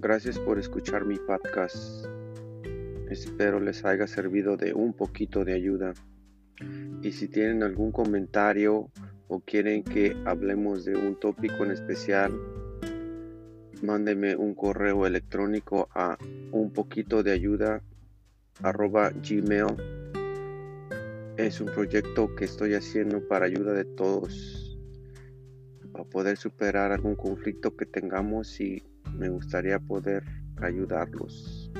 Gracias por escuchar mi podcast. Espero les haya servido de un poquito de ayuda. Y si tienen algún comentario o quieren que hablemos de un tópico en especial, mándenme un correo electrónico a un poquito de ayuda gmail. Es un proyecto que estoy haciendo para ayuda de todos, para poder superar algún conflicto que tengamos y me gustaría poder ayudarlos.